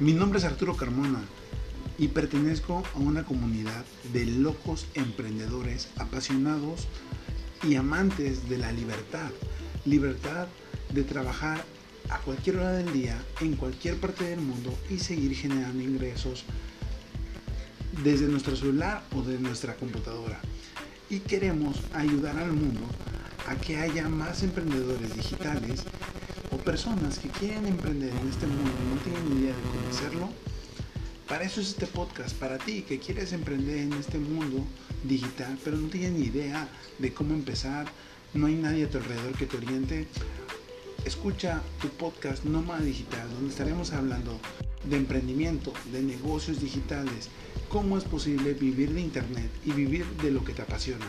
Mi nombre es Arturo Carmona y pertenezco a una comunidad de locos emprendedores apasionados y amantes de la libertad. Libertad de trabajar a cualquier hora del día, en cualquier parte del mundo y seguir generando ingresos desde nuestro celular o de nuestra computadora. Y queremos ayudar al mundo a que haya más emprendedores digitales o personas que quieren emprender en este mundo y no tienen idea de cómo hacerlo. Para eso es este podcast, para ti que quieres emprender en este mundo digital, pero no tienes ni idea de cómo empezar, no hay nadie a tu alrededor que te oriente. Escucha tu podcast Nómada Digital, donde estaremos hablando de emprendimiento, de negocios digitales, cómo es posible vivir de Internet y vivir de lo que te apasiona.